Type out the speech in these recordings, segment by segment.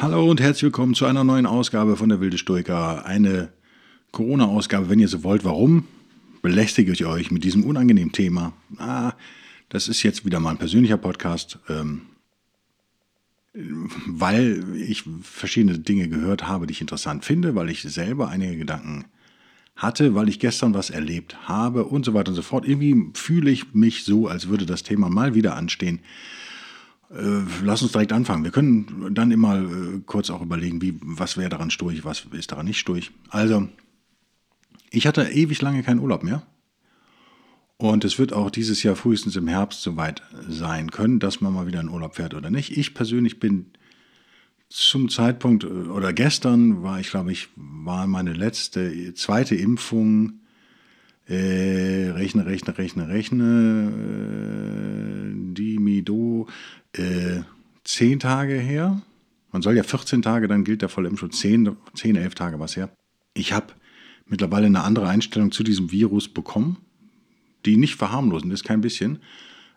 Hallo und herzlich willkommen zu einer neuen Ausgabe von der Wilde Stoiker. Eine Corona-Ausgabe, wenn ihr so wollt. Warum belästige ich euch mit diesem unangenehmen Thema? Ah, das ist jetzt wieder mal ein persönlicher Podcast, ähm, weil ich verschiedene Dinge gehört habe, die ich interessant finde, weil ich selber einige Gedanken hatte, weil ich gestern was erlebt habe und so weiter und so fort. Irgendwie fühle ich mich so, als würde das Thema mal wieder anstehen. Äh, lass uns direkt anfangen. Wir können dann immer äh, kurz auch überlegen, wie, was wäre daran sturch, was ist daran nicht sturch. Also, ich hatte ewig lange keinen Urlaub mehr. Und es wird auch dieses Jahr frühestens im Herbst soweit sein können, dass man mal wieder in Urlaub fährt oder nicht. Ich persönlich bin zum Zeitpunkt äh, oder gestern war ich, glaube ich, war meine letzte, zweite Impfung. Äh, rechne, rechne, rechne, rechne. Äh, die Mido äh, zehn Tage her. Man soll ja 14 Tage, dann gilt der Vollimpfschutz. 10, 10, 11 Tage was her. Ich habe mittlerweile eine andere Einstellung zu diesem Virus bekommen, die nicht verharmlosend ist, kein bisschen.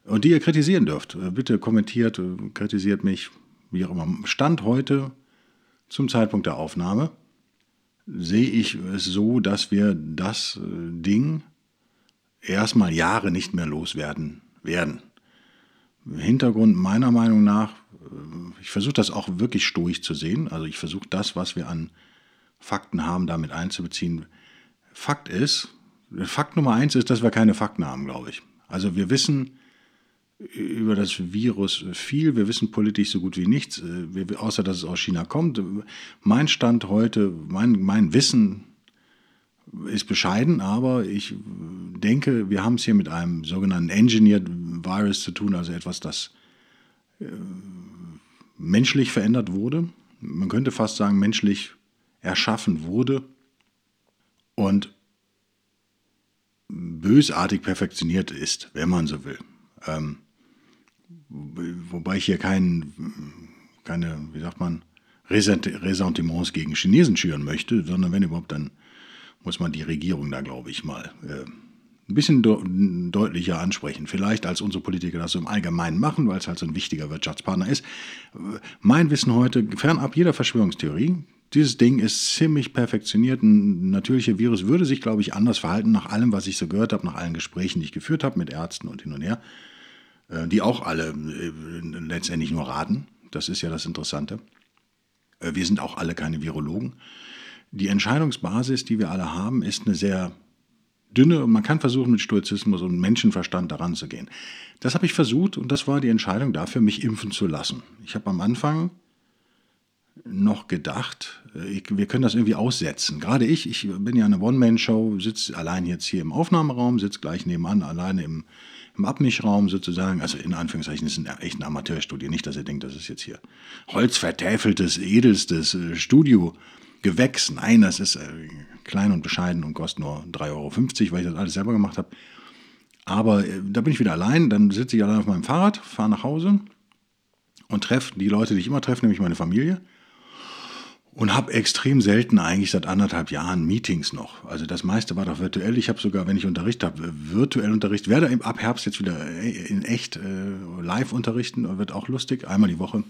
Und die ihr kritisieren dürft. Äh, bitte kommentiert, äh, kritisiert mich, wie auch immer. Stand heute zum Zeitpunkt der Aufnahme sehe ich es so, dass wir das äh, Ding erstmal Jahre nicht mehr loswerden werden. Hintergrund meiner Meinung nach, äh, ich versuche das auch wirklich stoisch zu sehen. Also ich versuche das, was wir an Fakten haben, damit einzubeziehen. Fakt ist, Fakt Nummer eins ist, dass wir keine Fakten haben, glaube ich. Also wir wissen über das Virus viel, wir wissen politisch so gut wie nichts, äh, außer dass es aus China kommt. Mein Stand heute, mein, mein Wissen ist bescheiden, aber ich denke, wir haben es hier mit einem sogenannten Engineered Virus zu tun, also etwas, das äh, menschlich verändert wurde. Man könnte fast sagen, menschlich erschaffen wurde und bösartig perfektioniert ist, wenn man so will. Ähm, wobei ich hier kein, keine, wie sagt man, Ressentiments gegen Chinesen schüren möchte, sondern wenn überhaupt, dann muss man die Regierung da, glaube ich, mal äh, ein bisschen de deutlicher ansprechen. Vielleicht als unsere Politiker das so im Allgemeinen machen, weil es halt so ein wichtiger Wirtschaftspartner ist. Mein Wissen heute, fernab jeder Verschwörungstheorie, dieses Ding ist ziemlich perfektioniert. Ein natürlicher Virus würde sich, glaube ich, anders verhalten, nach allem, was ich so gehört habe, nach allen Gesprächen, die ich geführt habe mit Ärzten und hin und her, die auch alle äh, letztendlich nur raten. Das ist ja das Interessante. Äh, wir sind auch alle keine Virologen. Die Entscheidungsbasis, die wir alle haben, ist eine sehr dünne und man kann versuchen, mit Stoizismus und Menschenverstand daran zu gehen. Das habe ich versucht und das war die Entscheidung dafür, mich impfen zu lassen. Ich habe am Anfang noch gedacht, äh, ich, wir können das irgendwie aussetzen. Gerade ich, ich bin ja eine One-Man-Show, sitze allein jetzt hier im Aufnahmeraum, sitze gleich nebenan, alleine im, im Abmischraum sozusagen. Also in Anführungszeichen ist ein echt ein Amateurstudio. Nicht, dass ihr denkt, das ist jetzt hier holzvertäfeltes, edelstes äh, Studio. Gewächs. Nein, das ist äh, klein und bescheiden und kostet nur 3,50 Euro, weil ich das alles selber gemacht habe. Aber äh, da bin ich wieder allein, dann sitze ich allein auf meinem Fahrrad, fahre nach Hause und treffe die Leute, die ich immer treffe, nämlich meine Familie. Und habe extrem selten eigentlich seit anderthalb Jahren Meetings noch. Also das meiste war doch virtuell. Ich habe sogar, wenn ich Unterricht habe, virtuell Unterricht. Werde ab Herbst jetzt wieder äh, in echt äh, live unterrichten. Wird auch lustig. Einmal die Woche.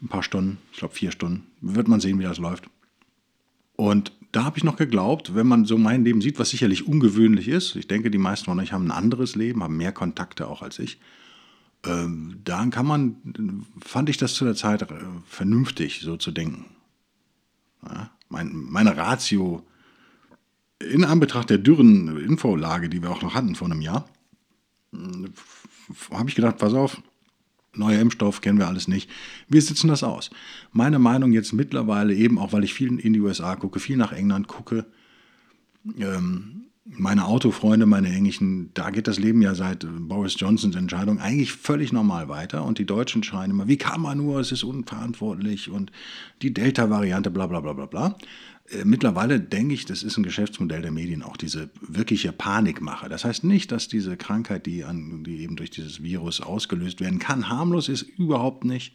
Ein paar Stunden. Ich glaube vier Stunden. Wird man sehen, wie das läuft. Und da habe ich noch geglaubt, wenn man so mein Leben sieht, was sicherlich ungewöhnlich ist, ich denke, die meisten von euch haben ein anderes Leben, haben mehr Kontakte auch als ich, ähm, dann kann man, fand ich das zu der Zeit äh, vernünftig, so zu denken. Mein, meine Ratio in Anbetracht der dürren Infolage, die wir auch noch hatten vor einem Jahr, habe ich gedacht, pass auf, neuer Impfstoff, kennen wir alles nicht. Wir sitzen das aus. Meine Meinung jetzt mittlerweile eben, auch weil ich viel in die USA gucke, viel nach England gucke, ähm, meine Autofreunde, meine Englischen, da geht das Leben ja seit Boris Johnsons Entscheidung eigentlich völlig normal weiter. Und die Deutschen schreien immer, wie kann man nur, es ist unverantwortlich und die Delta-Variante, bla bla bla bla bla. Äh, mittlerweile denke ich, das ist ein Geschäftsmodell der Medien, auch diese wirkliche Panikmache. Das heißt nicht, dass diese Krankheit, die, an, die eben durch dieses Virus ausgelöst werden kann, harmlos ist, überhaupt nicht.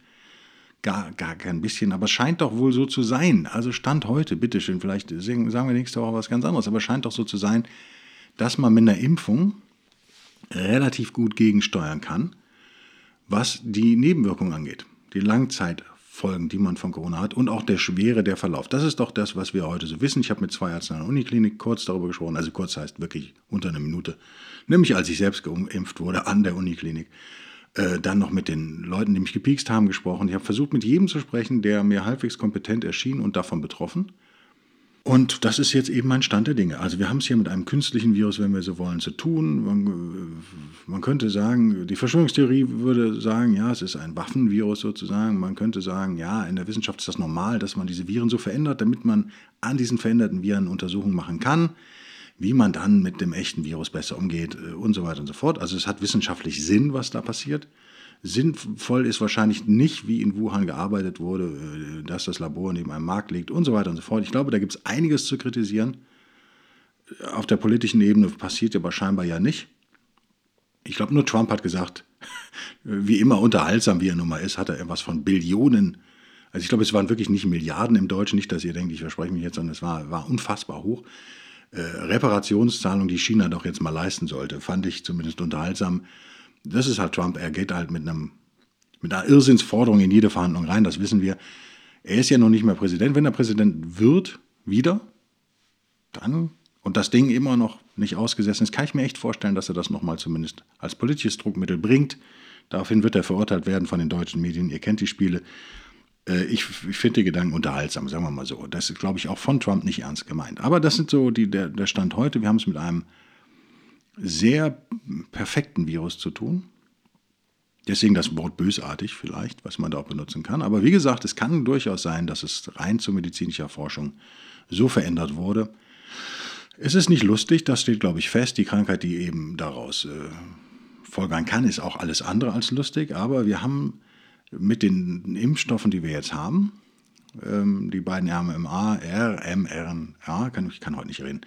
Gar, gar kein bisschen, aber scheint doch wohl so zu sein. Also Stand heute, bitteschön, vielleicht sagen wir nächste Woche was ganz anderes, aber scheint doch so zu sein, dass man mit einer Impfung relativ gut gegensteuern kann, was die Nebenwirkungen angeht, die Langzeitfolgen, die man von Corona hat und auch der Schwere der Verlauf. Das ist doch das, was wir heute so wissen. Ich habe mit zwei Ärzten an der Uniklinik kurz darüber gesprochen, also kurz heißt wirklich unter einer Minute, nämlich als ich selbst geimpft wurde an der Uniklinik. Äh, dann noch mit den Leuten, die mich gepiekst haben, gesprochen. Ich habe versucht, mit jedem zu sprechen, der mir halbwegs kompetent erschien und davon betroffen. Und das ist jetzt eben ein Stand der Dinge. Also wir haben es hier mit einem künstlichen Virus, wenn wir so wollen, zu tun. Man, äh, man, könnte sagen, die Verschwörungstheorie würde sagen, ja, es ist ein Waffenvirus sozusagen. Man könnte sagen, ja, in der Wissenschaft ist das normal, dass man diese Viren so verändert, damit man an diesen veränderten Viren Untersuchungen machen kann wie man dann mit dem echten Virus besser umgeht äh, und so weiter und so fort. Also es hat wissenschaftlich Sinn, was da passiert. Sinnvoll ist wahrscheinlich nicht, wie in Wuhan gearbeitet wurde, äh, dass das Labor neben einem Markt liegt und so weiter und so fort. Ich glaube, da gibt es einiges zu kritisieren. Auf der politischen Ebene passiert aber scheinbar ja nicht. Ich glaube, nur Trump hat gesagt, wie immer unterhaltsam wie er nun mal ist, hat er etwas von Billionen. Also ich glaube, es waren wirklich nicht Milliarden im Deutschen, nicht, dass ihr denkt, ich verspreche mich jetzt, sondern es war, war unfassbar hoch äh, Reparationszahlung, die China doch jetzt mal leisten sollte, fand ich zumindest unterhaltsam. Das ist halt Trump, er geht halt mit, einem, mit einer Irrsinnsforderung in jede Verhandlung rein, das wissen wir. Er ist ja noch nicht mehr Präsident. Wenn er Präsident wird, wieder, dann, und das Ding immer noch nicht ausgesessen ist, kann ich mir echt vorstellen, dass er das nochmal zumindest als politisches Druckmittel bringt. Daraufhin wird er verurteilt werden von den deutschen Medien. Ihr kennt die Spiele. Äh, ich, ich finde die Gedanken unterhaltsam, sagen wir mal so. Das ist, glaube ich, auch von Trump nicht ernst gemeint. Aber das sind so die, der, der Stand heute. Wir haben es mit einem sehr perfekten Virus zu tun. Deswegen das Wort bösartig vielleicht, was man da auch benutzen kann. Aber wie gesagt, es kann durchaus sein, dass es rein zu medizinischer Forschung so verändert wurde. Es ist nicht lustig, das steht, glaube ich, fest. Die Krankheit, die eben daraus äh, folgern kann, ist auch alles andere als lustig. Aber wir haben mit den Impfstoffen, die wir jetzt haben, ähm, die beiden RMA, RMRNA, kann, ich kann heute nicht reden,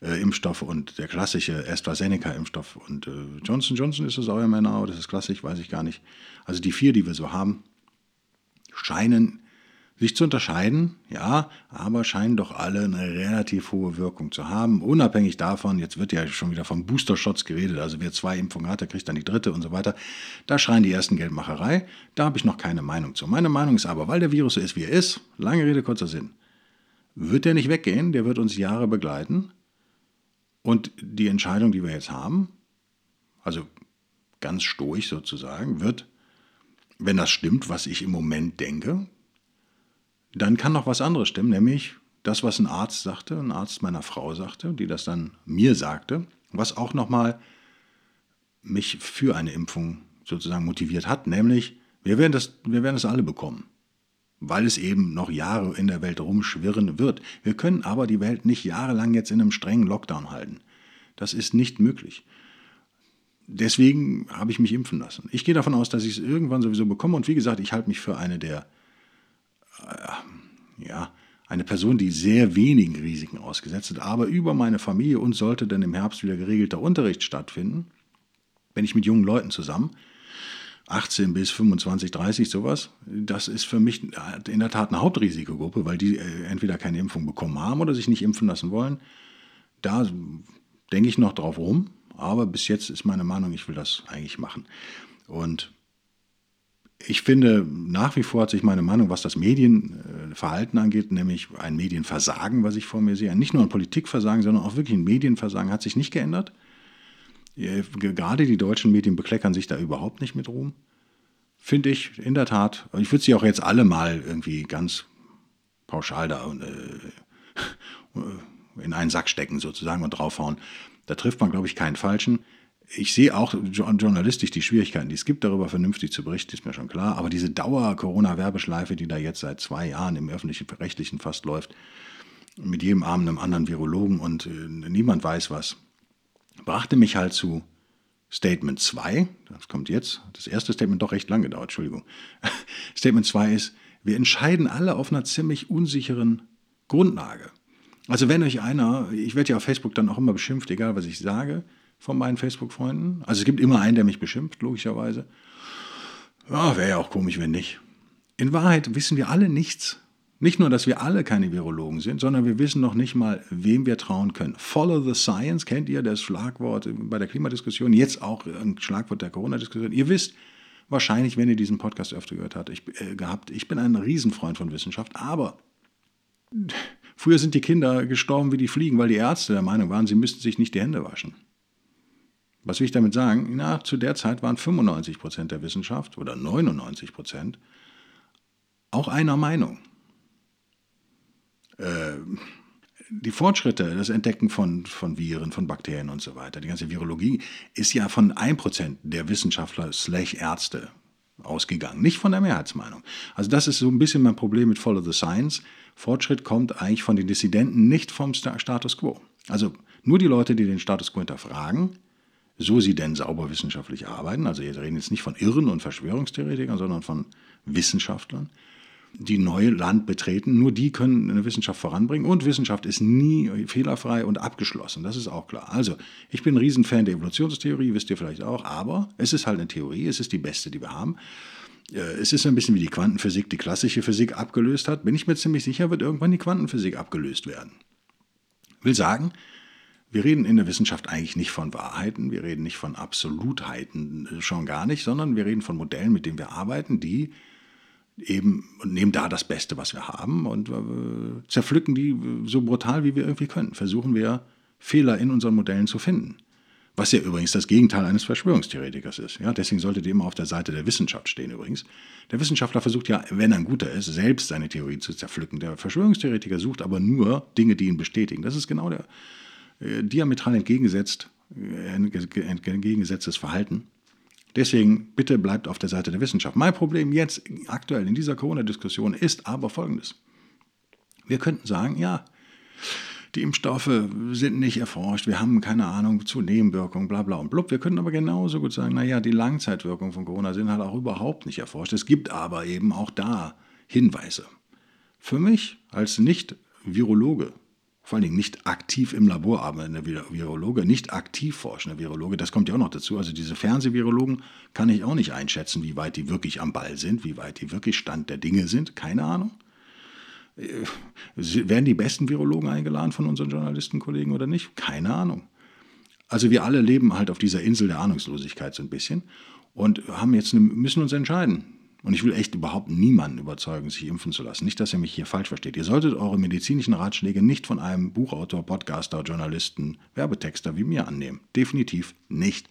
äh, Impfstoff und der klassische AstraZeneca-Impfstoff und äh, Johnson Johnson ist das RMRNA oder ist das klassisch, weiß ich gar nicht. Also die vier, die wir so haben, scheinen sich zu unterscheiden, ja, aber scheinen doch alle eine relativ hohe Wirkung zu haben. Unabhängig davon, jetzt wird ja schon wieder von Booster-Shots geredet, also wer zwei Impfungen hat, der kriegt dann die dritte und so weiter. Da schreien die ersten Geldmacherei. Da habe ich noch keine Meinung zu. Meine Meinung ist aber, weil der Virus so ist, wie er ist, lange Rede, kurzer Sinn, wird der nicht weggehen, der wird uns Jahre begleiten. Und die Entscheidung, die wir jetzt haben, also ganz stoisch sozusagen, wird, wenn das stimmt, was ich im Moment denke, dann kann noch was anderes stimmen, nämlich das, was ein Arzt sagte, ein Arzt meiner Frau sagte, die das dann mir sagte, was auch nochmal mich für eine Impfung sozusagen motiviert hat, nämlich wir werden, das, wir werden das alle bekommen, weil es eben noch Jahre in der Welt rumschwirren wird. Wir können aber die Welt nicht jahrelang jetzt in einem strengen Lockdown halten. Das ist nicht möglich. Deswegen habe ich mich impfen lassen. Ich gehe davon aus, dass ich es irgendwann sowieso bekomme und wie gesagt, ich halte mich für eine der äh, ja, eine Person, die sehr wenigen Risiken ausgesetzt ist, aber über meine Familie und sollte dann im Herbst wieder geregelter Unterricht stattfinden, wenn ich mit jungen Leuten zusammen, 18 bis 25, 30 sowas, das ist für mich in der Tat eine Hauptrisikogruppe, weil die äh, entweder keine Impfung bekommen haben oder sich nicht impfen lassen wollen. Da denke ich noch drauf rum, aber bis jetzt ist meine Meinung, ich will das eigentlich machen. Und ich finde, nach wie vor hat sich meine Meinung, was das Medienverhalten angeht, nämlich ein Medienversagen, was ich vor mir sehe, nicht nur ein Politikversagen, sondern auch wirklich ein Medienversagen, hat sich nicht geändert. Gerade die deutschen Medien bekleckern sich da überhaupt nicht mit Ruhm. Finde ich in der Tat. Ich würde sie auch jetzt alle mal irgendwie ganz pauschal da äh, in einen Sack stecken sozusagen und draufhauen. Da trifft man, glaube ich, keinen Falschen ich sehe auch journalistisch die Schwierigkeiten, die es gibt, darüber vernünftig zu berichten, ist mir schon klar. Aber diese Dauer-Corona-Werbeschleife, die da jetzt seit zwei Jahren im öffentlich-rechtlichen fast läuft, mit jedem Abend einem anderen Virologen und äh, niemand weiß was. brachte mich halt zu Statement 2. Das kommt jetzt. Das erste Statement doch recht lang gedauert, Entschuldigung. Statement 2 ist, wir entscheiden alle auf einer ziemlich unsicheren Grundlage. Also wenn euch einer, ich werde ja auf Facebook dann auch immer beschimpft, egal was ich sage, von meinen Facebook-Freunden. Also es gibt immer einen, der mich beschimpft, logischerweise. Ja, wäre ja auch komisch, wenn nicht. In Wahrheit wissen wir alle nichts. Nicht nur, dass wir alle keine Virologen sind, sondern wir wissen noch nicht mal, wem wir trauen können. Follow the science, kennt ihr das Schlagwort bei der Klimadiskussion, jetzt auch ein Schlagwort der Corona-Diskussion. Ihr wisst wahrscheinlich, wenn ihr diesen Podcast öfter gehört habt, ich, äh, gehabt, ich bin ein Riesenfreund von Wissenschaft, aber früher sind die Kinder gestorben wie die Fliegen, weil die Ärzte der Meinung waren, sie müssten sich nicht die Hände waschen. Was will ich damit sagen? Na, zu der Zeit waren 95 Prozent der Wissenschaft oder 99 Prozent auch einer Meinung. Äh, die Fortschritte, das Entdecken von, von Viren, von Bakterien und so weiter, die ganze Virologie ist ja von 1% der Wissenschaftler slash Ärzte ausgegangen, nicht von der Mehrheitsmeinung. Also das ist so ein bisschen mein Problem mit Follow the Science. Fortschritt kommt eigentlich von den Dissidenten, nicht vom Status quo. Also nur die Leute, die den Status quo hinterfragen, so sie denn sauber wissenschaftlich arbeiten, also wir reden jetzt nicht von Irren und Verschwörungstheoretikern, sondern von Wissenschaftlern, die neue Land betreten, nur die können eine Wissenschaft voranbringen und Wissenschaft ist nie fehlerfrei und abgeschlossen, das ist auch klar. Also, ich bin ein Riesenfan der Evolutionstheorie, wisst ihr vielleicht auch, aber es ist halt eine Theorie, es ist die beste, die wir haben. Äh, es ist ein bisschen wie die Quantenphysik die klassische Physik abgelöst hat. Bin ich mir ziemlich sicher, wird irgendwann die Quantenphysik abgelöst werden. Will sagen, wir reden in der Wissenschaft eigentlich nicht von Wahrheiten, wir reden nicht von Absolutheiten, äh, schon gar nicht, sondern wir reden von Modellen, mit denen wir arbeiten, die eben und nehmen da das Beste, was wir haben und äh, zerpflücken die so brutal, wie wir irgendwie können. Versuchen wir Fehler in unseren Modellen zu finden. Was ja übrigens das Gegenteil eines Verschwörungstheoretikers ist. Ja, deswegen solltet ihr immer auf der Seite der Wissenschaft stehen übrigens. Der Wissenschaftler versucht ja, wenn er ein guter ist, selbst seine Theorie zu zerpflücken. Der Verschwörungstheoretiker sucht aber nur Dinge, die ihn bestätigen. Das ist genau der äh, diametral entgegengesetzt, äh, entgegengesetztes Verhalten. Deswegen bitte bleibt auf der Seite der Wissenschaft. Mein Problem jetzt aktuell in dieser Corona-Diskussion ist aber folgendes. Wir könnten sagen, ja, die Impfstoffe sind nicht erforscht, wir haben keine Ahnung zu Nebenwirkungen, bla bla und blub. Wir könnten aber genauso gut sagen, naja, die Langzeitwirkungen von Corona sind halt auch überhaupt nicht erforscht. Es gibt aber eben auch da Hinweise. Für mich als Nicht-Virologe vor allen Dingen nicht aktiv im Labor arbeitender Virologe, nicht aktiv forschender Virologe, das kommt ja auch noch dazu. Also diese Fernsehvirologen kann ich auch nicht einschätzen, wie weit die wirklich am Ball sind, wie weit die wirklich Stand der Dinge sind, keine Ahnung. Äh, werden die besten Virologen eingeladen von unseren Journalistenkollegen oder nicht? Keine Ahnung. Also wir alle leben halt auf dieser Insel der Ahnungslosigkeit so ein bisschen und haben jetzt eine, müssen uns entscheiden. Und ich will echt überhaupt niemanden überzeugen, sich impfen zu lassen. Nicht, dass ihr mich hier falsch versteht. Ihr solltet eure medizinischen Ratschläge nicht von einem Buchautor, Podcaster, Journalisten, Werbetexter wie mir annehmen. Definitiv nicht.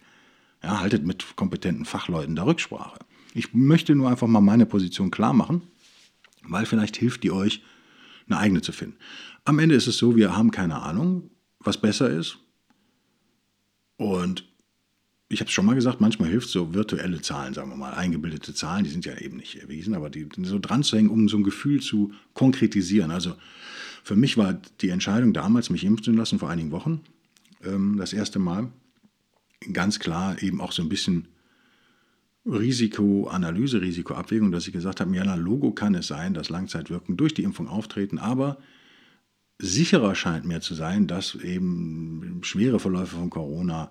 Ja, haltet mit kompetenten Fachleuten da Rücksprache. Ich möchte nur einfach mal meine Position klar machen, weil vielleicht hilft die euch, eine eigene zu finden. Am Ende ist es so, wir haben keine Ahnung, was besser ist. Und ich habe es schon mal gesagt, manchmal hilft so virtuelle Zahlen, sagen wir mal, eingebildete Zahlen, die sind ja eben nicht erwiesen, aber die so dran zu hängen, um so ein Gefühl zu konkretisieren. Also für mich war die Entscheidung damals, mich impfen zu lassen, vor einigen Wochen, ähm, das erste Mal, ganz klar eben auch so ein bisschen Risikoanalyse, Risikoabwägung, dass ich gesagt habe, ja, Logo kann es sein, dass Langzeitwirkungen durch die Impfung auftreten, aber sicherer scheint mir zu sein, dass eben schwere Verläufe von Corona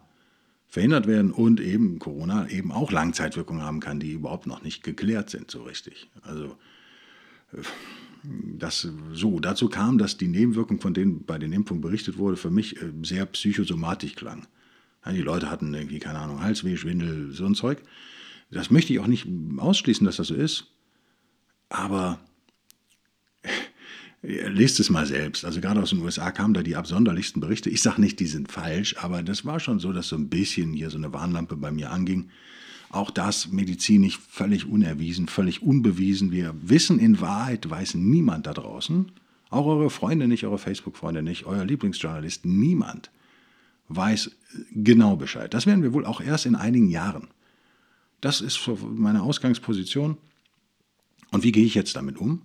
verhindert werden und eben Corona eben auch Langzeitwirkungen haben kann, die überhaupt noch nicht geklärt sind so richtig. Also äh, das so dazu kam, dass die Nebenwirkungen, von denen bei den Impfungen berichtet wurde, für mich äh, sehr psychosomatisch klang. Die Leute hatten irgendwie keine Ahnung Halsweh, Schwindel, so ein Zeug. Das möchte ich auch nicht ausschließen, dass das so ist, aber Lest es mal selbst. Also gerade aus den USA kamen da die absonderlichsten Berichte. Ich sage nicht, die sind falsch, aber das war schon so, dass so ein bisschen hier so eine Warnlampe bei mir anging. Auch das medizinisch völlig unerwiesen, völlig unbewiesen. Wir wissen in Wahrheit, weiß niemand da draußen, auch eure Freunde nicht, eure Facebook-Freunde nicht, euer Lieblingsjournalist, niemand weiß genau Bescheid. Das werden wir wohl auch erst in einigen Jahren. Das ist meine Ausgangsposition. Und wie gehe ich jetzt damit um?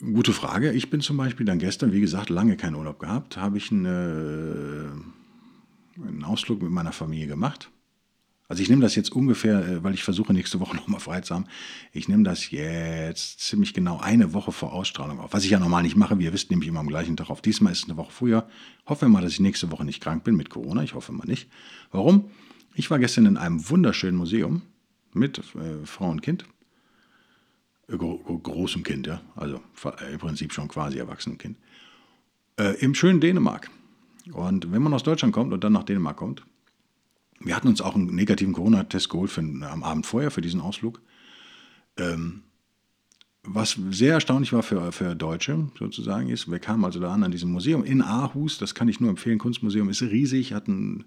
Gute Frage. Ich bin zum Beispiel dann gestern, wie gesagt, lange keinen Urlaub gehabt, habe ich eine einen Ausflug mit meiner Familie gemacht. Also ich nehme das jetzt ungefähr, äh, weil ich versuche nächste Woche nochmal frei zu haben. Ich nehme das jetzt ziemlich genau eine Woche vor Ausstrahlung auf. Was ich ja normal nicht mache, wie ihr wisst, nehme ich immer am gleichen Tag auf. Diesmal ist es eine Woche früher. Hoffen wir mal, dass ich nächste Woche nicht krank bin mit Corona. Ich hoffe mal nicht. Warum? Ich war gestern in einem wunderschönen Museum mit äh, Frau und Kind. Äh, gro großem Kind, ja. Also im Prinzip schon quasi erwachsenem Kind. Äh, Im schönen Dänemark. Und wenn man aus Deutschland kommt und dann nach Dänemark kommt, wir hatten uns auch einen negativen Corona-Test geholt für, am Abend vorher für diesen Ausflug. Ähm, was sehr erstaunlich war für, für Deutsche sozusagen ist, wir kamen also da an an diesem Museum in Aarhus, das kann ich nur empfehlen, Kunstmuseum ist riesig, hat einen,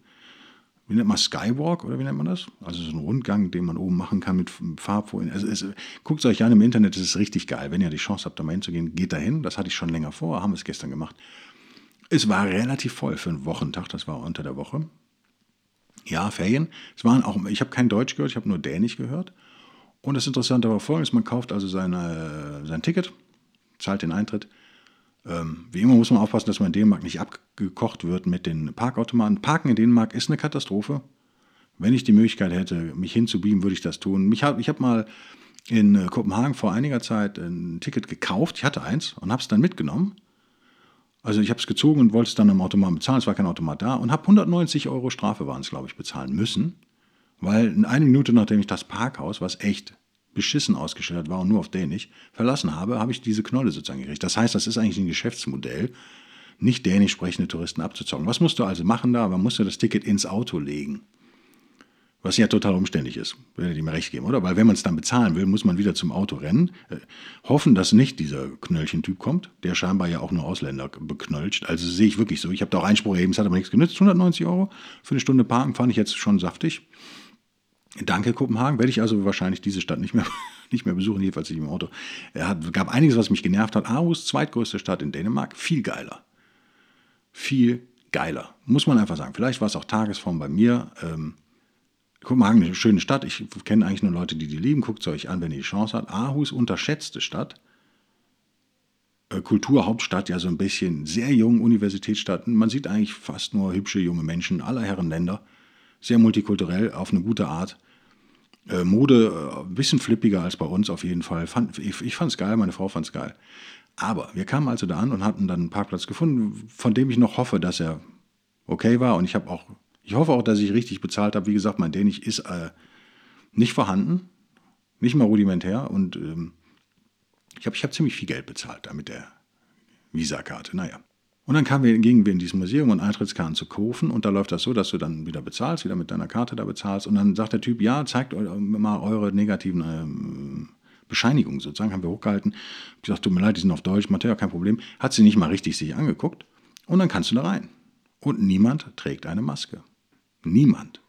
wie nennt man Skywalk oder wie nennt man das? Also so einen Rundgang, den man oben machen kann mit Farbfolien. Also es, guckt es euch an im Internet, es ist richtig geil. Wenn ihr die Chance habt, da mal hinzugehen, geht dahin. Das hatte ich schon länger vor, haben es gestern gemacht. Es war relativ voll für einen Wochentag, das war unter der Woche. Ja, Ferien. Es waren auch, ich habe kein Deutsch gehört, ich habe nur Dänisch gehört. Und das Interessante war folgendes: Man kauft also seine, sein Ticket, zahlt den Eintritt. Ähm, wie immer muss man aufpassen, dass man in Dänemark nicht abgekocht wird mit den Parkautomaten. Parken in Dänemark ist eine Katastrophe. Wenn ich die Möglichkeit hätte, mich hinzubeamen, würde ich das tun. Ich habe ich hab mal in äh, Kopenhagen vor einiger Zeit ein Ticket gekauft. Ich hatte eins und habe es dann mitgenommen. Also ich habe es gezogen und wollte es dann am Automat bezahlen. Es war kein Automat da und habe 190 Euro Strafe waren es, glaube ich, bezahlen müssen. Weil in eine Minute, nachdem ich das Parkhaus, was echt beschissen ausgestellt war und nur auf Dänisch, verlassen habe, habe ich diese Knolle sozusagen gekriegt. Das heißt, das ist eigentlich ein Geschäftsmodell, nicht dänisch sprechende Touristen abzuzocken. Was musst du also machen da? Man musste das Ticket ins Auto legen. Was ja total umständlich ist, würde ich mir recht geben, oder? Weil wenn man es dann bezahlen will, muss man wieder zum Auto rennen, äh, hoffen, dass nicht dieser Knöllchentyp kommt, der scheinbar ja auch nur Ausländer beknölscht. Also sehe ich wirklich so. Ich habe da auch Einspruch erheben, es hat aber nichts genützt. 190 Euro für eine Stunde parken fand ich jetzt schon saftig. Danke, Kopenhagen. Werde ich also wahrscheinlich diese Stadt nicht mehr, nicht mehr besuchen, jedenfalls nicht im Auto. Es gab einiges, was mich genervt hat. Aarhus, zweitgrößte Stadt in Dänemark, viel geiler. Viel geiler. Muss man einfach sagen. Vielleicht war es auch Tagesform bei mir. Ähm, Kopenhagen eine schöne Stadt. Ich kenne eigentlich nur Leute, die die lieben. Guckt es euch an, wenn ihr die Chance habt. Aarhus, unterschätzte Stadt. Äh, Kulturhauptstadt, ja so ein bisschen sehr jung, Universitätsstadt. Man sieht eigentlich fast nur hübsche junge Menschen aller Herren Länder. Sehr multikulturell, auf eine gute Art. Äh, Mode äh, ein bisschen flippiger als bei uns auf jeden Fall. Fand, ich ich fand es geil, meine Frau fand es geil. Aber wir kamen also da an und hatten dann einen Parkplatz gefunden, von dem ich noch hoffe, dass er okay war. Und ich habe auch ich hoffe auch, dass ich richtig bezahlt habe. Wie gesagt, mein Dänisch ist äh, nicht vorhanden, nicht mal rudimentär. Und ähm, ich habe ich hab ziemlich viel Geld bezahlt da mit der Visakarte. Naja. Und dann kamen wir, gingen wir in dieses Museum und Eintrittskarten zu kaufen. Und da läuft das so, dass du dann wieder bezahlst, wieder mit deiner Karte da bezahlst. Und dann sagt der Typ, ja, zeigt mal eure negativen ähm, Bescheinigungen sozusagen. Haben wir hochgehalten. Ich gesagt, tut mir leid, die sind auf Deutsch. Ja, kein Problem. Hat sie nicht mal richtig sich angeguckt. Und dann kannst du da rein. Und niemand trägt eine Maske. Niemand.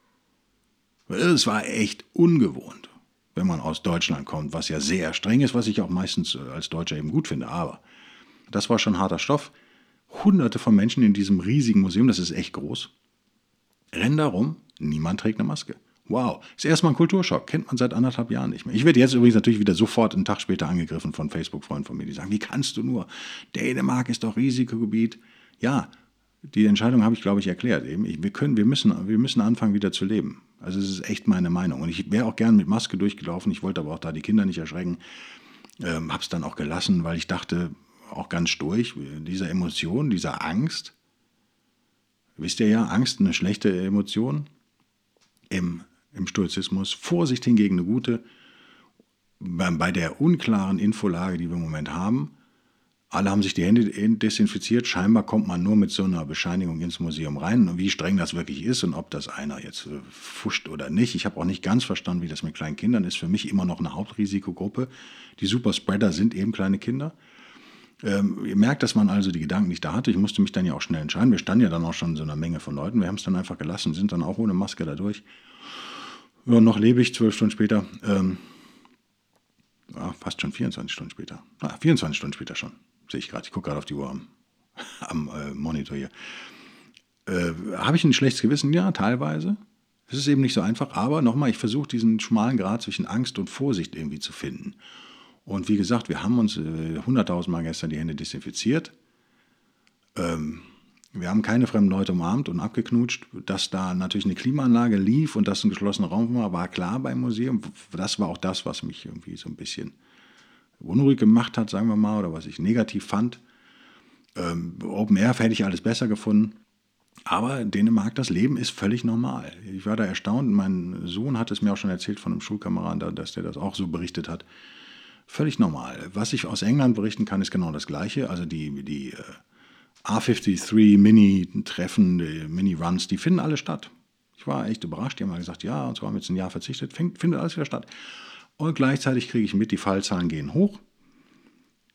Es war echt ungewohnt, wenn man aus Deutschland kommt, was ja sehr streng ist, was ich auch meistens äh, als Deutscher eben gut finde. Aber das war schon harter Stoff. Hunderte von Menschen in diesem riesigen Museum, das ist echt groß, rennen da rum, niemand trägt eine Maske. Wow, ist erstmal ein Kulturschock, kennt man seit anderthalb Jahren nicht mehr. Ich werde jetzt übrigens natürlich wieder sofort einen Tag später angegriffen von Facebook-Freunden von mir, die sagen, wie kannst du nur? Dänemark ist doch Risikogebiet. Ja, die Entscheidung habe ich, glaube ich, erklärt. Eben, wir, können, wir, müssen, wir müssen anfangen, wieder zu leben. Also es ist echt meine Meinung. Und ich wäre auch gern mit Maske durchgelaufen. Ich wollte aber auch da die Kinder nicht erschrecken. Ähm, habe es dann auch gelassen, weil ich dachte, auch ganz durch, diese Emotion, dieser Angst, wisst ihr ja, Angst eine schlechte Emotion im, im Stoizismus, Vorsicht hingegen eine gute. Bei, bei der unklaren Infolage, die wir im Moment haben, alle haben sich die Hände desinfiziert. Scheinbar kommt man nur mit so einer Bescheinigung ins Museum rein. Und wie streng das wirklich ist und ob das einer jetzt fuscht oder nicht. Ich habe auch nicht ganz verstanden, wie das mit kleinen Kindern ist. Für mich immer noch eine Hauptrisikogruppe. Die Superspreader sind eben kleine Kinder. Ähm, ihr merkt, dass man also die Gedanken nicht da hatte. Ich musste mich dann ja auch schnell entscheiden. Wir standen ja dann auch schon so einer Menge von Leuten. Wir haben es dann einfach gelassen, sind dann auch ohne Maske da durch. Ja, noch lebe ich zwölf Stunden später. Ähm, ja, fast schon 24 Stunden später. Ah, 24 Stunden später schon. Sehe ich gerade, ich gucke gerade auf die Uhr am, am äh, Monitor hier. Äh, Habe ich ein schlechtes Gewissen? Ja, teilweise. Es ist eben nicht so einfach, aber nochmal, ich versuche diesen schmalen Grad zwischen Angst und Vorsicht irgendwie zu finden. Und wie gesagt, wir haben uns äh, 100.000 Mal gestern die Hände desinfiziert. Ähm, Wir haben keine fremden Leute umarmt und abgeknutscht. Dass da natürlich eine Klimaanlage lief und das ein geschlossener Raum war, war klar beim Museum. Das war auch das, was mich irgendwie so ein bisschen unruhig gemacht hat, sagen wir mal, oder was ich negativ fand. Ähm, Open Air hätte ich alles besser gefunden. Aber Dänemark, das Leben ist völlig normal. Ich war da erstaunt. Mein Sohn hat es mir auch schon erzählt von einem Schulkameraden, dass der das auch so berichtet hat. Völlig normal. Was ich aus England berichten kann, ist genau das Gleiche. Also die, die äh, A53 Mini-Treffen, Mini-Runs, die finden alle statt. Ich war echt überrascht. Die haben mal gesagt, ja, und zwar haben wir jetzt ein Jahr verzichtet, findet alles wieder statt. Und gleichzeitig kriege ich mit, die Fallzahlen gehen hoch.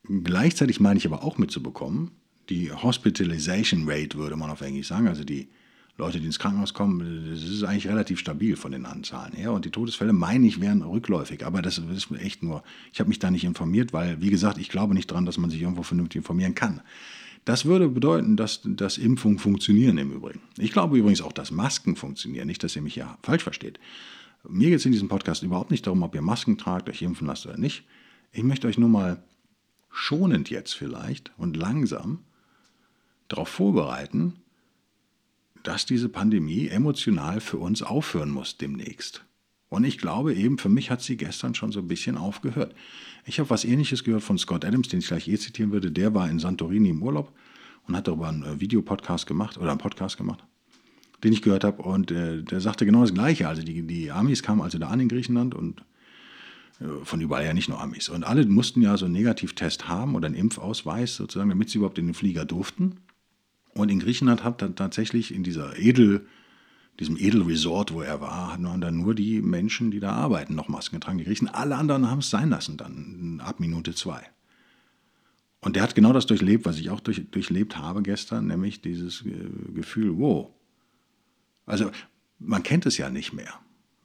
Gleichzeitig meine ich aber auch mitzubekommen, die Hospitalization Rate, würde man auf Englisch sagen, also die Leute, die ins Krankenhaus kommen, das ist eigentlich relativ stabil von den Anzahlen her. Und die Todesfälle, meine ich, wären rückläufig. Aber das ist echt nur, ich habe mich da nicht informiert, weil, wie gesagt, ich glaube nicht daran, dass man sich irgendwo vernünftig informieren kann. Das würde bedeuten, dass, dass Impfungen funktionieren im Übrigen. Ich glaube übrigens auch, dass Masken funktionieren. Nicht, dass ihr mich ja falsch versteht. Mir geht es in diesem Podcast überhaupt nicht darum, ob ihr Masken tragt, euch impfen lasst oder nicht. Ich möchte euch nur mal schonend jetzt vielleicht und langsam darauf vorbereiten, dass diese Pandemie emotional für uns aufhören muss demnächst. Und ich glaube eben, für mich hat sie gestern schon so ein bisschen aufgehört. Ich habe was Ähnliches gehört von Scott Adams, den ich gleich eh zitieren würde. Der war in Santorini im Urlaub und hat darüber einen äh, Videopodcast gemacht oder einen Podcast gemacht, den ich gehört habe. Und äh, der sagte genau das Gleiche. Also die, die Amis kamen also da an in Griechenland und äh, von überall ja nicht nur Amis. Und alle mussten ja so einen Negativtest haben oder einen Impfausweis sozusagen, damit sie überhaupt in den Flieger durften. Und in Griechenland hat dann tatsächlich in dieser Edel, diesem Edelresort, wo er war, hatten dann nur die Menschen, die da arbeiten, noch Masken getragen. Die Griechen, alle anderen haben es sein lassen dann, ab Minute zwei. Und der hat genau das durchlebt, was ich auch durch, durchlebt habe gestern, nämlich dieses äh, Gefühl, wow. Also man kennt es ja nicht mehr.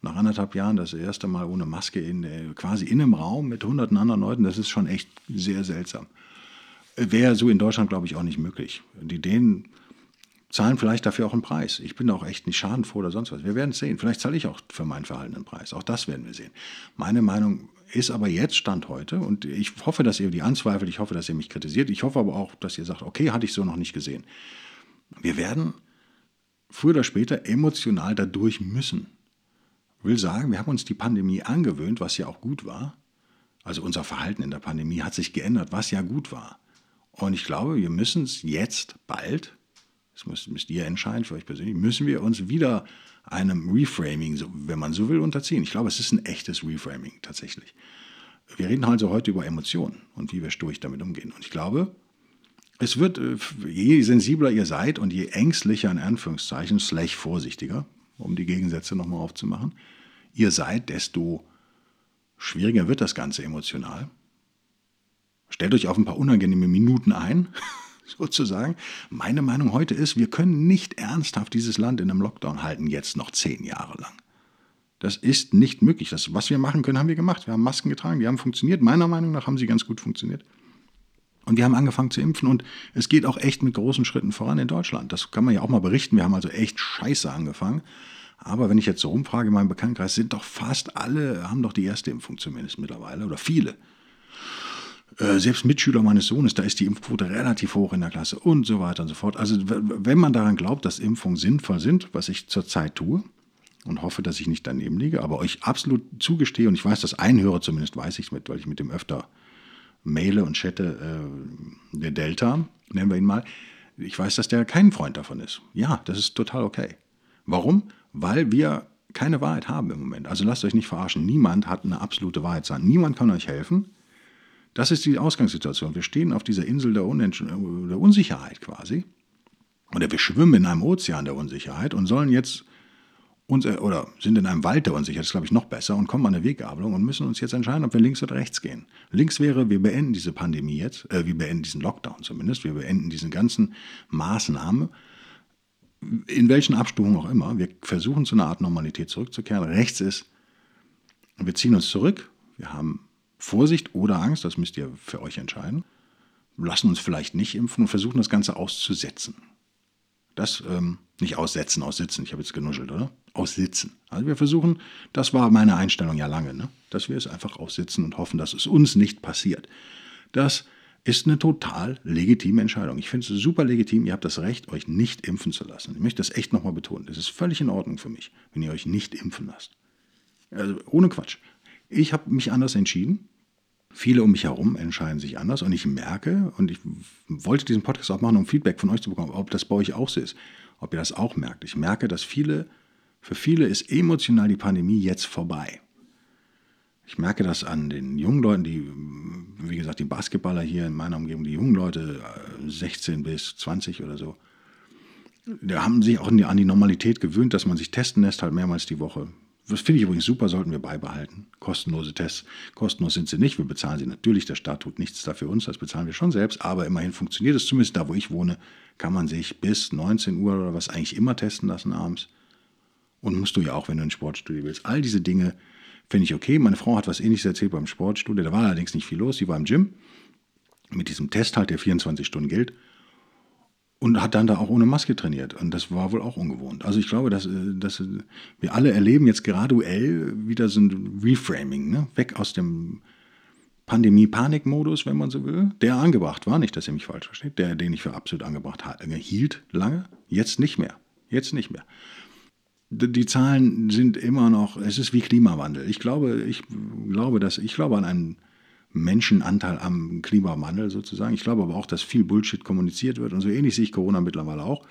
Nach anderthalb Jahren das erste Mal ohne Maske in, äh, quasi in einem Raum mit hunderten anderen Leuten, das ist schon echt sehr seltsam. Wäre so in Deutschland, glaube ich, auch nicht möglich. Die Dänen zahlen vielleicht dafür auch einen Preis. Ich bin auch echt nicht schadenfroh oder sonst was. Wir werden es sehen. Vielleicht zahle ich auch für mein Verhalten einen Preis. Auch das werden wir sehen. Meine Meinung ist aber jetzt Stand heute und ich hoffe, dass ihr die anzweifelt. Ich hoffe, dass ihr mich kritisiert. Ich hoffe aber auch, dass ihr sagt, okay, hatte ich so noch nicht gesehen. Wir werden früher oder später emotional dadurch müssen. Ich will sagen, wir haben uns die Pandemie angewöhnt, was ja auch gut war. Also unser Verhalten in der Pandemie hat sich geändert, was ja gut war. Und ich glaube, wir müssen es jetzt bald, das müsst, müsst ihr entscheiden für euch persönlich, müssen wir uns wieder einem Reframing, wenn man so will, unterziehen. Ich glaube, es ist ein echtes Reframing tatsächlich. Wir reden also heute über Emotionen und wie wir sturch damit umgehen. Und ich glaube, es wird, äh, je sensibler ihr seid und je ängstlicher, in Anführungszeichen, slash vorsichtiger, um die Gegensätze nochmal aufzumachen, ihr seid, desto schwieriger wird das Ganze emotional. Stellt euch auf ein paar unangenehme Minuten ein, sozusagen. Meine Meinung heute ist, wir können nicht ernsthaft dieses Land in einem Lockdown halten, jetzt noch zehn Jahre lang. Das ist nicht möglich. Das, was wir machen können, haben wir gemacht. Wir haben Masken getragen, die haben funktioniert. Meiner Meinung nach haben sie ganz gut funktioniert. Und wir haben angefangen zu impfen und es geht auch echt mit großen Schritten voran in Deutschland. Das kann man ja auch mal berichten. Wir haben also echt scheiße angefangen. Aber wenn ich jetzt so rumfrage in meinem Bekanntenkreis, sind doch fast alle, haben doch die erste Impfung zumindest mittlerweile oder viele. Äh, selbst Mitschüler meines Sohnes, da ist die Impfquote relativ hoch in der Klasse und so weiter und so fort. Also wenn man daran glaubt, dass Impfungen sinnvoll sind, was ich zurzeit tue und hoffe, dass ich nicht daneben liege, aber euch absolut zugestehe und ich weiß, dass ein Hörer zumindest weiß ich mit, weil ich mit dem öfter maile und chatte, äh, der Delta, nennen wir ihn mal, ich weiß, dass der kein Freund davon ist. Ja, das ist total okay. Warum? Weil wir keine Wahrheit haben im Moment. Also lasst euch nicht verarschen. Niemand hat eine absolute Wahrheit. Niemand kann euch helfen. Das ist die Ausgangssituation. Wir stehen auf dieser Insel der, der Unsicherheit quasi. Oder wir schwimmen in einem Ozean der Unsicherheit und sollen jetzt uns, oder sind in einem Wald der Unsicherheit, das ist glaube ich noch besser, und kommen an eine Weggabelung und müssen uns jetzt entscheiden, ob wir links oder rechts gehen. Links wäre, wir beenden diese Pandemie jetzt, äh, wir beenden diesen Lockdown zumindest, wir beenden diesen ganzen Maßnahmen, in welchen Abstufungen auch immer. Wir versuchen zu einer Art Normalität zurückzukehren. Rechts ist, wir ziehen uns zurück, wir haben Vorsicht oder Angst, das müsst ihr für euch entscheiden. Lassen uns vielleicht nicht impfen und versuchen das Ganze auszusetzen. Das ähm, nicht aussetzen, aussitzen, ich habe jetzt genuschelt, oder? Aussitzen. Also wir versuchen, das war meine Einstellung ja lange, ne? dass wir es einfach aussitzen und hoffen, dass es uns nicht passiert. Das ist eine total legitime Entscheidung. Ich finde es super legitim. Ihr habt das Recht, euch nicht impfen zu lassen. Ich möchte das echt nochmal betonen. Das ist völlig in Ordnung für mich, wenn ihr euch nicht impfen lasst. Also ohne Quatsch. Ich habe mich anders entschieden. Viele um mich herum entscheiden sich anders und ich merke, und ich wollte diesen Podcast auch machen, um Feedback von euch zu bekommen, ob das bei euch auch so ist, ob ihr das auch merkt. Ich merke, dass viele, für viele ist emotional die Pandemie jetzt vorbei. Ich merke das an den jungen Leuten, die, wie gesagt, die Basketballer hier in meiner Umgebung, die jungen Leute, 16 äh, bis 20 oder so, die haben sich auch an die Normalität gewöhnt, dass man sich testen lässt, halt mehrmals die Woche. Das finde ich übrigens super, sollten wir beibehalten. Kostenlose Tests. Kostenlos sind sie nicht, wir bezahlen sie natürlich. Der Staat tut nichts dafür uns, das bezahlen wir schon selbst. Aber immerhin funktioniert es, zumindest da, wo ich wohne, kann man sich bis 19 Uhr oder was eigentlich immer testen lassen abends. Und musst du ja auch, wenn du ein Sportstudio willst. All diese Dinge Finde ich okay. Meine Frau hat was ähnliches erzählt beim Sportstudio. Da war allerdings nicht viel los. Sie war im Gym mit diesem Test halt, der 24 Stunden gilt. Und hat dann da auch ohne Maske trainiert. Und das war wohl auch ungewohnt. Also ich glaube, dass, äh, dass wir alle erleben jetzt graduell wieder so ein Reframing. Ne? Weg aus dem Pandemie-Panik-Modus, wenn man so will, der angebracht war, nicht, dass ihr mich falsch versteht, der, den ich für absolut angebracht hielt lange, jetzt nicht mehr. Jetzt nicht mehr die Zahlen sind immer noch, es ist wie Klimawandel. Ich glaube, ich glaube, dass, ich glaube an einen Menschenanteil am Klimawandel sozusagen. Ich glaube aber auch, dass viel Bullshit kommuniziert wird und so ähnlich sehe ich Corona mittlerweile auch.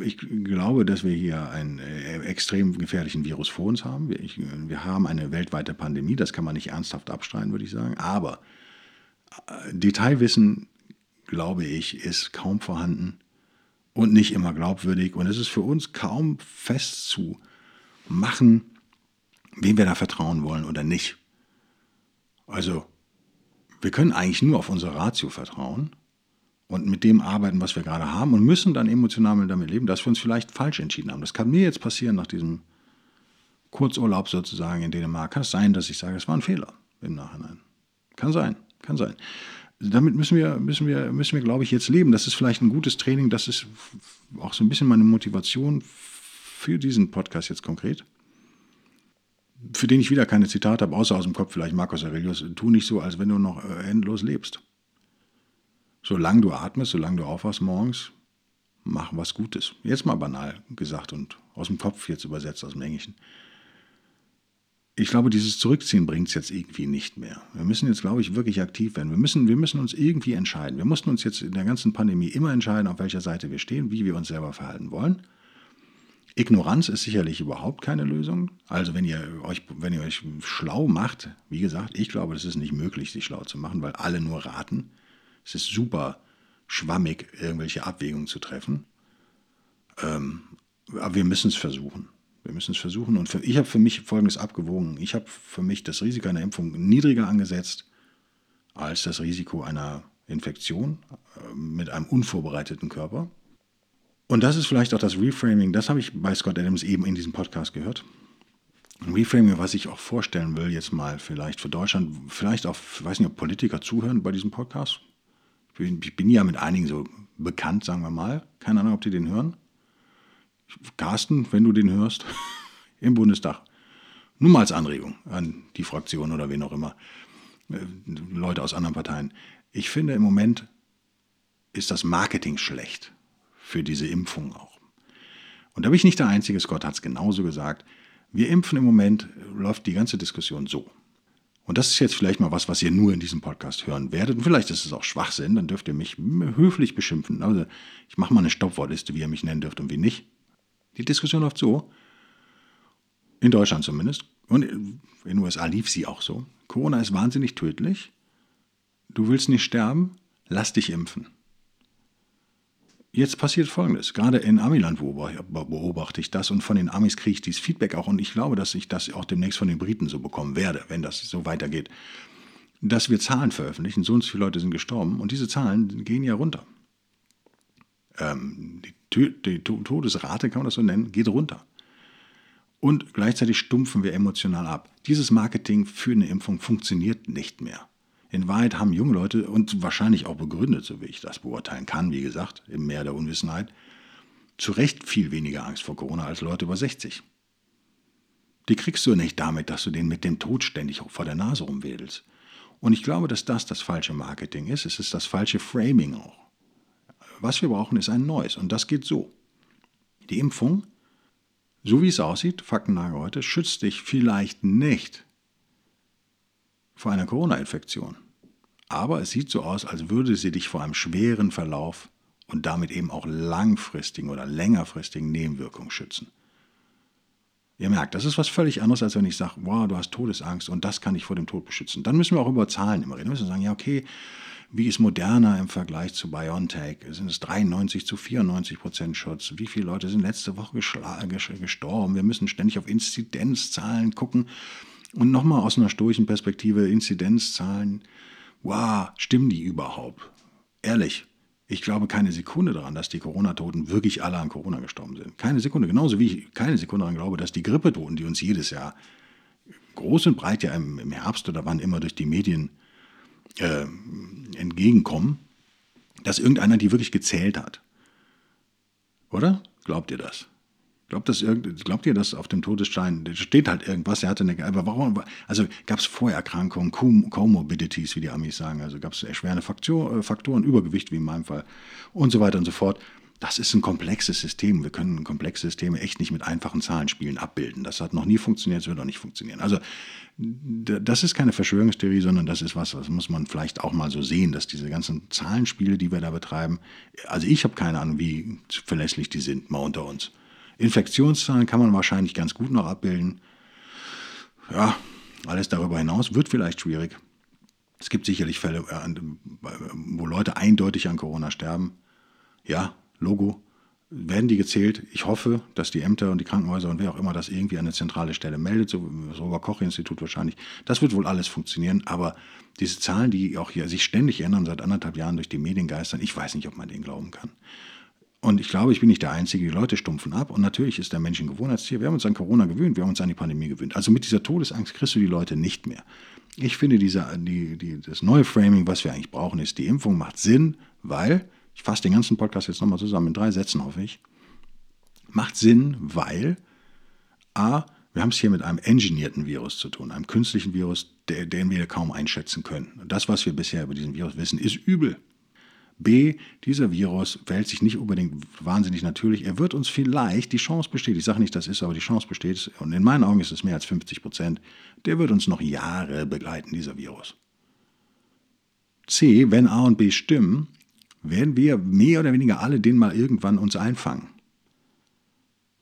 Ich glaube, dass wir hier einen äh, extrem gefährlichen Virus vor uns haben. Wir, ich, wir haben eine weltweite Pandemie, das kann man nicht ernsthaft abstreiten, würde ich sagen. Aber äh, Detailwissen, glaube ich, ist kaum vorhanden und nicht immer glaubwürdig. Und es ist für uns kaum festzumachen, wem wir da vertrauen wollen oder nicht. Also, wir können eigentlich nur auf unsere Ratio vertrauen und mit dem arbeiten, was wir gerade haben und müssen dann emotional damit leben, dass wir uns vielleicht falsch entschieden haben. Das kann mir jetzt passieren nach diesem Kurzurlaub sozusagen in Dänemark. Kann es sein, dass ich sage, es war ein Fehler im Nachhinein. Kann sein, kann sein damit müssen wir, müssen wir, müssen wir, glaube ich, jetzt leben. Das ist vielleicht ein gutes Training. Das ist auch so ein bisschen meine Motivation für diesen Podcast jetzt konkret. Für den ich wieder keine Zitate habe, außer aus dem Kopf vielleicht Marcus Aurelius. Tu nicht so, als wenn du noch äh, endlos lebst. Solange du atmest, solange du aufwachst morgens, mach was Gutes. Jetzt mal banal gesagt und aus dem Kopf jetzt übersetzt, aus dem Englischen ich glaube, dieses Zurückziehen bringt es jetzt irgendwie nicht mehr. Wir müssen jetzt, glaube ich, wirklich aktiv werden. Wir müssen, wir müssen uns irgendwie entscheiden. Wir mussten uns jetzt in der ganzen Pandemie immer entscheiden, auf welcher Seite wir stehen, wie wir uns selber verhalten wollen. Ignoranz ist sicherlich überhaupt keine Lösung. Also wenn ihr euch, wenn ihr euch schlau macht, wie gesagt, ich glaube, es ist nicht möglich, sich schlau zu machen, weil alle nur raten. Es ist super schwammig, irgendwelche Abwägungen zu treffen. Ähm, aber wir müssen es versuchen. Wir müssen es versuchen. Und für, ich habe für mich Folgendes abgewogen. Ich habe für mich das Risiko einer Impfung niedriger angesetzt als das Risiko einer Infektion äh, mit einem unvorbereiteten Körper. Und das ist vielleicht auch das Reframing, das habe ich bei Scott Adams eben in diesem Podcast gehört. Ein Reframing, was ich auch vorstellen will, jetzt mal vielleicht für Deutschland, vielleicht auch, ich weiß nicht, ob Politiker zuhören bei diesem Podcast. Ich bin, ich bin ja mit einigen so bekannt, sagen wir mal. Keine Ahnung, ob die den hören. Carsten, wenn du den hörst, im Bundestag. Nur mal als Anregung an die Fraktion oder wen auch immer, äh, Leute aus anderen Parteien. Ich finde im Moment ist das Marketing schlecht für diese Impfung auch. Und da bin ich nicht der Einzige, Scott hat es genauso gesagt. Wir impfen im Moment, läuft die ganze Diskussion so. Und das ist jetzt vielleicht mal was, was ihr nur in diesem Podcast hören werdet. Und vielleicht ist es auch Schwachsinn, dann dürft ihr mich höflich beschimpfen. Also ich mache mal eine Stoppwortliste, wie ihr mich nennen dürft und wie nicht. Die Diskussion läuft so, in Deutschland zumindest, und in den USA lief sie auch so. Corona ist wahnsinnig tödlich. Du willst nicht sterben, lass dich impfen. Jetzt passiert Folgendes. Gerade in Amiland beobachte ich das und von den Amis kriege ich dieses Feedback auch und ich glaube, dass ich das auch demnächst von den Briten so bekommen werde, wenn das so weitergeht. Dass wir Zahlen veröffentlichen, so und so viele Leute sind gestorben und diese Zahlen gehen ja runter. Ähm, die die Todesrate, kann man das so nennen, geht runter. Und gleichzeitig stumpfen wir emotional ab. Dieses Marketing für eine Impfung funktioniert nicht mehr. In Wahrheit haben junge Leute und wahrscheinlich auch begründet, so wie ich das beurteilen kann, wie gesagt, im Meer der Unwissenheit, zu Recht viel weniger Angst vor Corona als Leute über 60. Die kriegst du nicht damit, dass du den mit dem Tod ständig vor der Nase rumwedelst. Und ich glaube, dass das das falsche Marketing ist. Es ist das falsche Framing auch. Was wir brauchen, ist ein neues. Und das geht so. Die Impfung, so wie es aussieht, Faktenlage heute, schützt dich vielleicht nicht vor einer Corona-Infektion. Aber es sieht so aus, als würde sie dich vor einem schweren Verlauf und damit eben auch langfristigen oder längerfristigen Nebenwirkungen schützen. Ihr merkt, das ist was völlig anderes, als wenn ich sage, wow, du hast Todesangst und das kann dich vor dem Tod beschützen. Dann müssen wir auch über Zahlen immer reden. Wir müssen sagen, ja, okay, wie ist Moderna im Vergleich zu BioNTech? Sind es 93 zu 94 Prozent Schutz? Wie viele Leute sind letzte Woche gestorben? Wir müssen ständig auf Inzidenzzahlen gucken. Und nochmal aus einer stoischen Perspektive, Inzidenzzahlen, wow, stimmen die überhaupt? Ehrlich, ich glaube keine Sekunde daran, dass die Corona-Toten wirklich alle an Corona gestorben sind. Keine Sekunde. Genauso wie ich keine Sekunde daran glaube, dass die Grippetoten, die uns jedes Jahr groß und breit ja im, Herbst oder wann immer durch die Medien äh, entgegenkommen, dass irgendeiner die wirklich gezählt hat. Oder? Glaubt ihr das? Glaubt, das glaubt ihr, dass auf dem Todesstein steht halt irgendwas? Er hatte eine, aber warum? Also gab es Vorerkrankungen, Comorbidities, wie die Amis sagen. Also gab es erschwerende Faktor, äh, Faktoren, Übergewicht wie in meinem Fall und so weiter und so fort. Das ist ein komplexes System. Wir können komplexe Systeme echt nicht mit einfachen Zahlenspielen abbilden. Das hat noch nie funktioniert, es wird auch nicht funktionieren. Also das ist keine Verschwörungstheorie, sondern das ist was, das muss man vielleicht auch mal so sehen, dass diese ganzen Zahlenspiele, die wir da betreiben, also ich habe keine Ahnung, wie verlässlich die sind, mal unter uns. Infektionszahlen kann man wahrscheinlich ganz gut noch abbilden. Ja, alles darüber hinaus wird vielleicht schwierig. Es gibt sicherlich Fälle, äh, wo Leute eindeutig an Corona sterben. Ja, Logo. Werden die gezählt? Ich hoffe, dass die Ämter und die Krankenhäuser und wer auch immer das irgendwie an eine zentrale Stelle meldet, so das Robert-Koch-Institut wahrscheinlich. Das wird wohl alles funktionieren, aber diese Zahlen, die auch hier sich ständig ändern, seit anderthalb Jahren durch die Medien geistern, ich weiß nicht, ob man denen glauben kann. Und ich glaube, ich bin nicht der Einzige, die Leute stumpfen ab. Und natürlich ist der Mensch ein Gewohnheitstier. Wir haben uns an Corona gewöhnt, wir haben uns an die Pandemie gewöhnt. Also mit dieser Todesangst kriegst du die Leute nicht mehr. Ich finde, dieser, die, die, das neue Framing, was wir eigentlich brauchen, ist, die Impfung macht Sinn, weil, ich fasse den ganzen Podcast jetzt nochmal zusammen in drei Sätzen, hoffe ich, macht Sinn, weil A, wir haben es hier mit einem engineerten Virus zu tun, einem künstlichen Virus, den wir kaum einschätzen können. Und das, was wir bisher über diesen Virus wissen, ist übel. B, dieser Virus verhält sich nicht unbedingt wahnsinnig natürlich. Er wird uns vielleicht, die Chance besteht, ich sage nicht, das ist, aber die Chance besteht, und in meinen Augen ist es mehr als 50 Prozent, der wird uns noch Jahre begleiten, dieser Virus. C, wenn A und B stimmen, werden wir mehr oder weniger alle den mal irgendwann uns einfangen.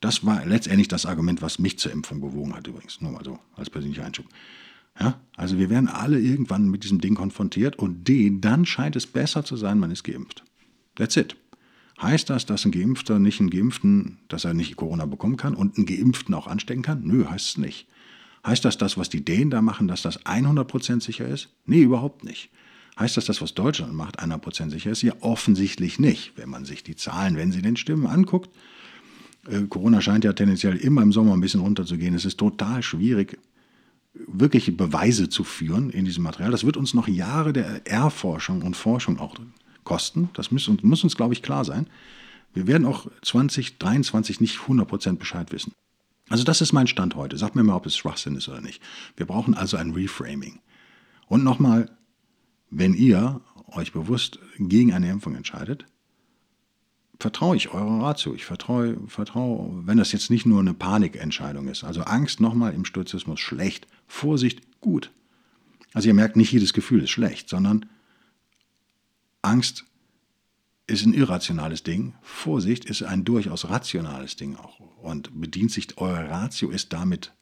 Das war letztendlich das Argument, was mich zur Impfung bewogen hat, übrigens. Nur mal so als persönlicher Einschub. Ja? Also wir werden alle irgendwann mit diesem Ding konfrontiert und D, dann scheint es besser zu sein, man ist geimpft. That's it. Heißt das, dass ein Geimpfter nicht einen Geimpften, dass er nicht Corona bekommen kann und einen Geimpften auch anstecken kann? Nö, heißt es nicht. Heißt das, das, was die Dänen da machen, dass das 100% sicher ist? Nee, überhaupt nicht. Heißt das, das, was Deutschland macht, 100% sicher ist? Ja, offensichtlich nicht. Wenn man sich die Zahlen, wenn sie den Stimmen anguckt, äh, Corona scheint ja tendenziell immer im Sommer ein bisschen runterzugehen. Es ist total schwierig, wirkliche Beweise zu führen in diesem Material. Das wird uns noch Jahre der Erforschung und Forschung auch kosten. Das muss uns, muss uns glaube ich, klar sein. Wir werden auch 2023 nicht 100% Bescheid wissen. Also das ist mein Stand heute. Sagt mir mal, ob es Schwachsinn ist oder nicht. Wir brauchen also ein Reframing. Und nochmal, wenn ihr euch bewusst gegen eine Impfung entscheidet, vertraue ich eurer Ratio. Ich vertraue, vertraue, wenn das jetzt nicht nur eine Panikentscheidung ist. Also Angst nochmal im Stoizismus schlecht, Vorsicht gut. Also ihr merkt, nicht jedes Gefühl ist schlecht, sondern Angst ist ein irrationales Ding, Vorsicht ist ein durchaus rationales Ding auch. Und bedient sich, eure Ratio ist damit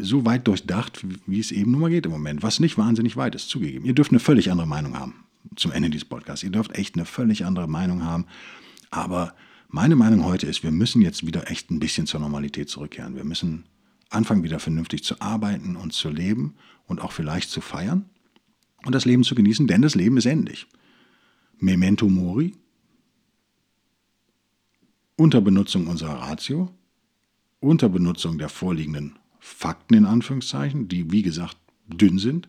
so weit durchdacht, wie es eben nun mal geht im Moment, was nicht wahnsinnig weit ist, zugegeben. Ihr dürft eine völlig andere Meinung haben zum Ende dieses Podcasts. Ihr dürft echt eine völlig andere Meinung haben. Aber meine Meinung heute ist, wir müssen jetzt wieder echt ein bisschen zur Normalität zurückkehren. Wir müssen anfangen, wieder vernünftig zu arbeiten und zu leben und auch vielleicht zu feiern und das Leben zu genießen, denn das Leben ist endlich. Memento Mori, Unterbenutzung unserer Ratio, Unterbenutzung der vorliegenden Fakten in Anführungszeichen, die wie gesagt dünn sind,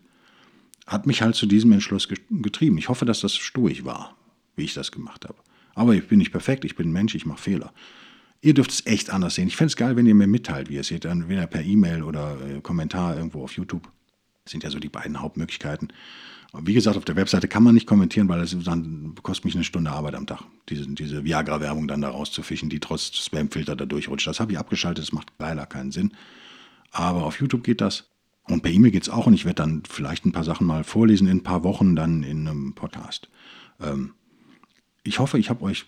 hat mich halt zu diesem Entschluss getrieben. Ich hoffe, dass das stoisch war, wie ich das gemacht habe. Aber ich bin nicht perfekt, ich bin ein Mensch, ich mache Fehler. Ihr dürft es echt anders sehen. Ich fände es geil, wenn ihr mir mitteilt, wie ihr es seht, entweder per E-Mail oder äh, Kommentar irgendwo auf YouTube. Das sind ja so die beiden Hauptmöglichkeiten. Wie gesagt, auf der Webseite kann man nicht kommentieren, weil es dann kostet mich eine Stunde Arbeit am Tag, diese, diese Viagra-Werbung dann da rauszufischen, die trotz Spamfilter da durchrutscht. Das habe ich abgeschaltet, das macht leider keinen Sinn. Aber auf YouTube geht das. Und per E-Mail geht es auch und ich werde dann vielleicht ein paar Sachen mal vorlesen in ein paar Wochen dann in einem Podcast. Ähm, ich hoffe, ich habe euch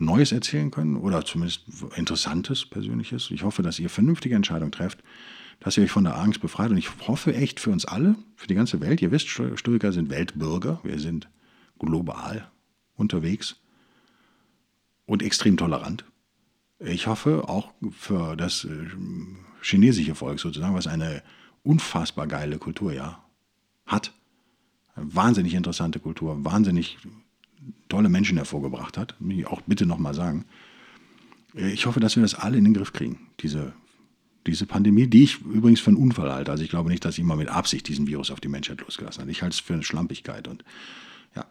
Neues erzählen können oder zumindest Interessantes, Persönliches. Ich hoffe, dass ihr vernünftige Entscheidungen trefft dass ihr euch von der Angst befreit. Und ich hoffe echt für uns alle, für die ganze Welt. Ihr wisst, Stoiker sind Weltbürger. Wir sind global unterwegs und extrem tolerant. Ich hoffe auch für das äh, chinesische Volk sozusagen, was eine unfassbar geile Kultur ja hat. Eine wahnsinnig interessante Kultur, wahnsinnig tolle Menschen hervorgebracht hat. Will ich auch bitte nochmal sagen. Ich hoffe, dass wir das alle in den Griff kriegen, diese diese Pandemie, die ich übrigens für einen Unfall halte. Also ich glaube nicht, dass jemand mit Absicht diesen Virus auf die Menschheit losgelassen hat. Ich halte es für eine Schlampigkeit und ja.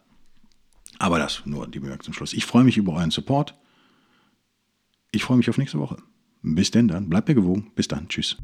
Aber das nur die Bemerkung zum Schluss. Ich freue mich über euren Support. Ich freue mich auf nächste Woche. Bis denn dann. Bleibt mir gewogen. Bis dann. Tschüss.